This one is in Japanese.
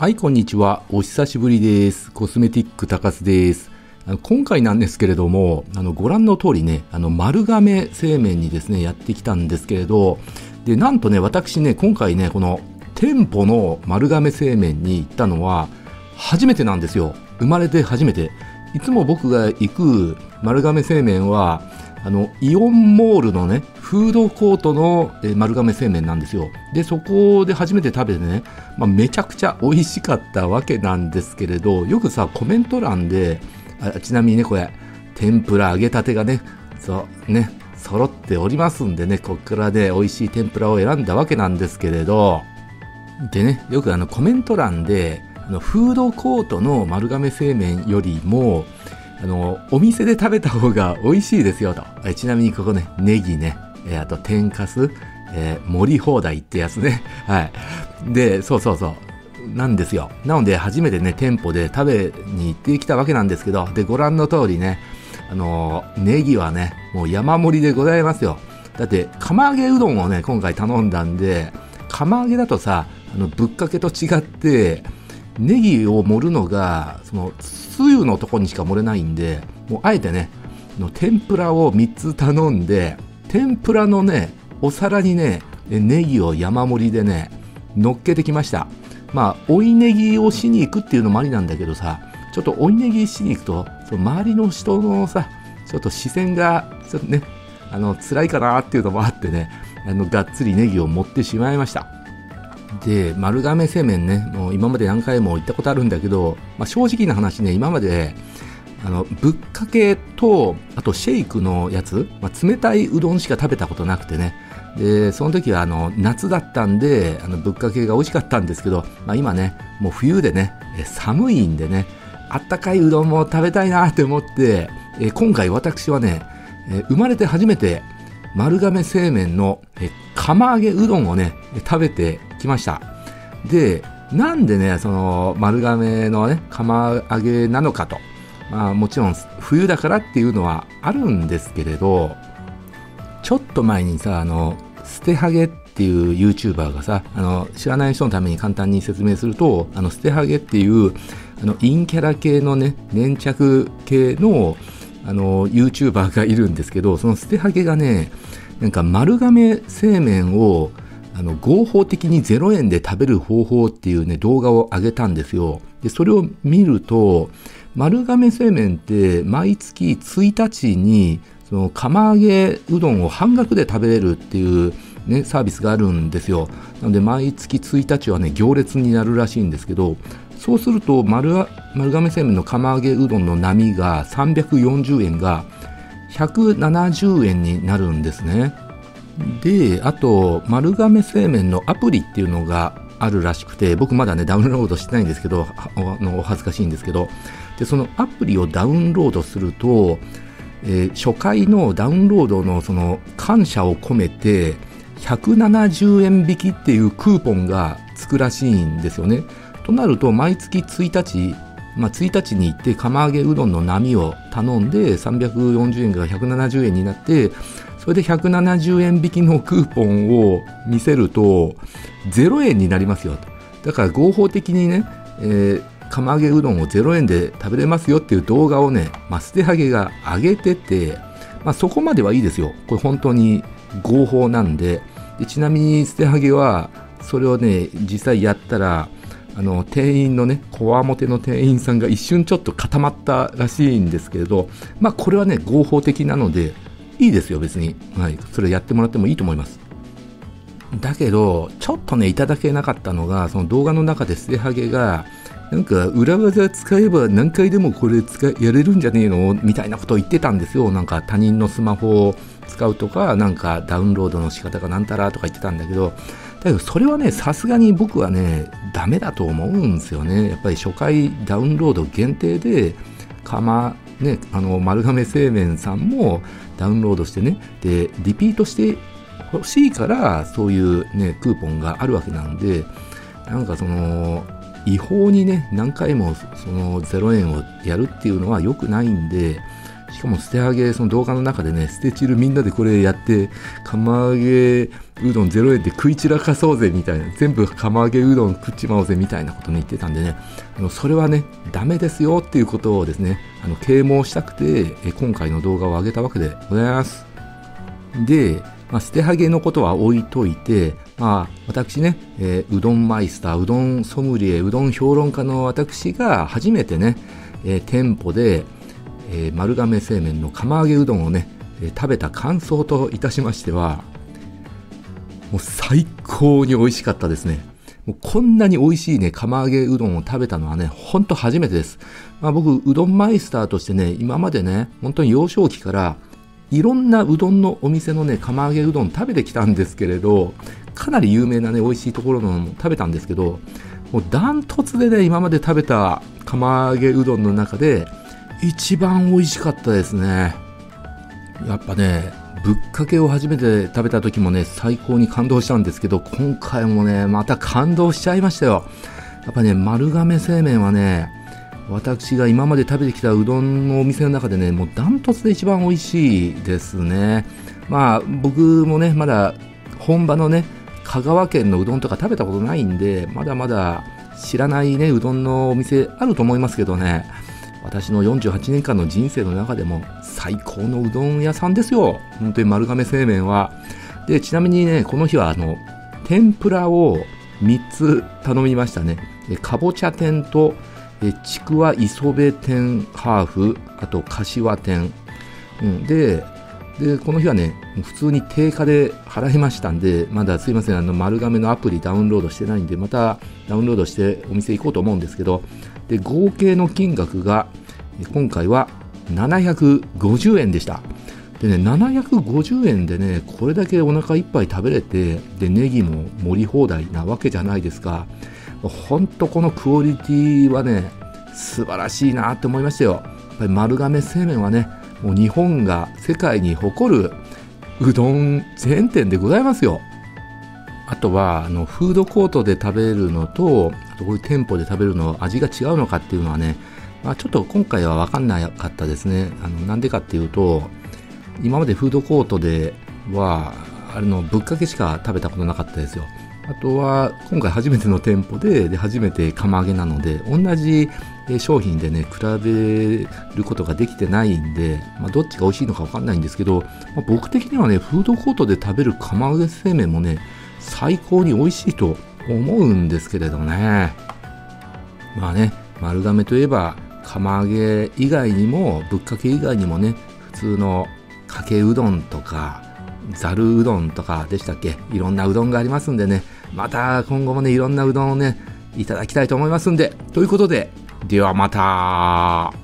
はい、こんにちは。お久しぶりです。コスメティック高須です。あの今回なんですけれども、あのご覧の通りね、あの丸亀製麺にですね、やってきたんですけれど、で、なんとね、私ね、今回ね、この店舗の丸亀製麺に行ったのは初めてなんですよ。生まれて初めて。いつも僕が行く丸亀製麺は、あのイオンモールのねフードコートの、え丸亀製麺なんですよ。でそこで初めて食べてね、まあ、めちゃくちゃ美味しかったわけなんですけれどよくさコメント欄であちなみにねこれ天ぷら揚げたてがねそうね揃っておりますんでねこっからね美味しい天ぷらを選んだわけなんですけれどでねよくあのコメント欄であのフードコートの丸亀製麺よりもあのお店で食べた方が美味しいですよと。えちなみにここねネギね。えあと天かす、えー、盛り放題ってやつね。はい。でそうそうそう。なんですよ。なので初めてね店舗で食べに行ってきたわけなんですけどでご覧の通りねあのネギはねもう山盛りでございますよ。だって釜揚げうどんをね今回頼んだんで釜揚げだとさあのぶっかけと違ってネギを盛るのがそのつゆのとこにしか盛れないんでもうあえてねの天ぷらを3つ頼んで天ぷらのねお皿にねネギを山盛りでね乗っけてきました。まあ追いネギをしに行くっていうのもありなんだけどさちょっと追いネギしに行くとその周りの人のさちょっと視線がちょっとねあの辛いかなっていうのもあってねあのがっつりネギを持ってしまいました。で丸亀製麺ねもう今まで何回も行ったことあるんだけど、まあ、正直な話ね今まであのぶっかけとあとシェイクのやつ、まあ、冷たいうどんしか食べたことなくてね。でその時はあの夏だったんであのぶっかけが美味しかったんですけど、まあ、今ねもう冬でね寒いんでねあったかいうどんも食べたいなって思ってえ今回私はねえ生まれて初めて丸亀製麺のえ釜揚げうどんをね食べてきました。でなんでねその丸亀のね釜揚げなのかと。まあもちろん冬だからっていうのはあるんですけれどちょっと前にさあの捨てハゲっていう YouTuber がさあの知らない人のために簡単に説明するとあの捨てハゲっていうあの陰キャラ系のね粘着系のあの YouTuber がいるんですけどその捨てハゲがねなんか丸亀製麺をあの合法的に0円で食べる方法っていうね動画を上げたんですよでそれを見ると丸亀製麺って毎月1日にその釜揚げうどんを半額で食べれるっていうね、サービスがあるんですよ。なので毎月1日はね、行列になるらしいんですけど、そうすると丸丸亀製麺の釜揚げうどんの波が340円が170円になるんですね。で、あと、丸亀製麺のアプリっていうのがあるらしくて、僕まだね、ダウンロードしてないんですけど、お恥ずかしいんですけど、で、そのアプリをダウンロードすると、えー、初回のダウンロードのその感謝を込めて、170円引きっていうクーポンがつくらしいんですよね。となると、毎月1日、まあ、1日に行って釜揚げうどんの波を頼んで340円が170円になってそれで170円引きのクーポンを見せると0円になりますよだから合法的にね、えー、釜揚げうどんを0円で食べれますよっていう動画をね、まあ、捨てはげが上げてて、まあ、そこまではいいですよ。これ本当に合法なんで。でちなみに捨てはげはそれをね実際やったらあの店員のねこわもての店員さんが一瞬ちょっと固まったらしいんですけれどまあこれはね合法的なのでいいですよ別に、はい、それやってもらってもいいと思います。だけどちょっとねいただけなかったのがその動画の中で捨てはげがなんか裏技使えば何回でもこれ使やれるんじゃねえの？みたいなことを言ってたんですよ。なんか他人のスマホを使うとかなんかダウンロードの仕方がなんたらとか言ってたんだけどだけどそれはねさすがに僕はねダメだと思うんですよね。やっぱり初回ダウンロード限定でかまねあの丸亀製麺さんもダウンロードしてねでリピートして欲しいからそういうねクーポンがあるわけなんでなんかその違法にね何回もその0円をやるっていうのは良くないんでしかも捨て揚げその動画の中でね捨て汁みんなでこれやって釜揚げうどん0円で食い散らかそうぜみたいな全部釜揚げうどん食っちまおうぜみたいなことね言ってたんでねあのそれはねダメですよっていうことをですねあの啓蒙したくてえ今回の動画を上げたわけでございます。で、まあ、捨てはげのことは置いといて、まあ、私ね、えー、うどんマイスター、うどんソムリエ、うどん評論家の私が初めてね、えー、店舗で、えー、丸亀製麺の釜揚げうどんをね、えー、食べた感想といたしましては、もう最高に美味しかったですね。もうこんなに美味しいね、釜揚げうどんを食べたのはね、ほんと初めてです。まあ、僕、うどんマイスターとしてね、今までね、本当に幼少期から、いろんなうどんのお店のね、釜揚げうどん食べてきたんですけれど、かなり有名なね、美味しいところのも食べたんですけど、もうダントツでね、今まで食べた釜揚げうどんの中で、一番美味しかったですね。やっぱね、ぶっかけを初めて食べた時もね、最高に感動したんですけど、今回もね、また感動しちゃいましたよ。やっぱね、丸亀製麺はね、私が今まで食べてきたうどんのお店の中でね、もうダントツで一番美味しいですね。まあ、僕もね、まだ本場のね、香川県のうどんとか食べたことないんで、まだまだ知らないね、うどんのお店あると思いますけどね、私の48年間の人生の中でも最高のうどん屋さんですよ。本当に丸亀製麺は。で、ちなみにね、この日はあの、天ぷらを3つ頼みましたね。かぼちゃ天とちくわ磯辺天ハーフあと柏天、うん、ででこの日はね普通に定価で払いましたんでまだすいませんあの丸亀のアプリダウンロードしてないんでまたダウンロードしてお店行こうと思うんですけどで合計の金額が今回は750円でした。でね750円でねこれだけお腹いっぱい食べれてでネギも盛り放題なわけじゃないですか。本当このクオリティはね素晴らしいなって思いましたよ。やっぱり丸亀製麺はねもう日本が世界に誇るうどんチェーン店でございますよ。あとはあのフードコートで食べるのとこういう店舗で食べるの味が違うのかっていうのはね、まあ、ちょっと今回は分かんなかったですね。あのなんでかっていうと今までフードコートではあれのぶっかけしか食べたことなかったですよ。あとは今回初めての店舗でで初めて釜揚げなので同じ商品でね比べることができてないんで、まあ、どっちが美味しいのか分かんないんですけど、まあ、僕的にはねフードコートで食べる釜揚げ製麺もね最高に美味しいと思うんですけれどね。まあね丸亀といえば釜揚げ以外にもぶっかけ以外にもね普通のかけうどんとかざるうどんとかでしたっけ？いろんなうどんがありますんでね。また今後もねいろんなうどんをねいただきたいと思いますんで。ということでではまた。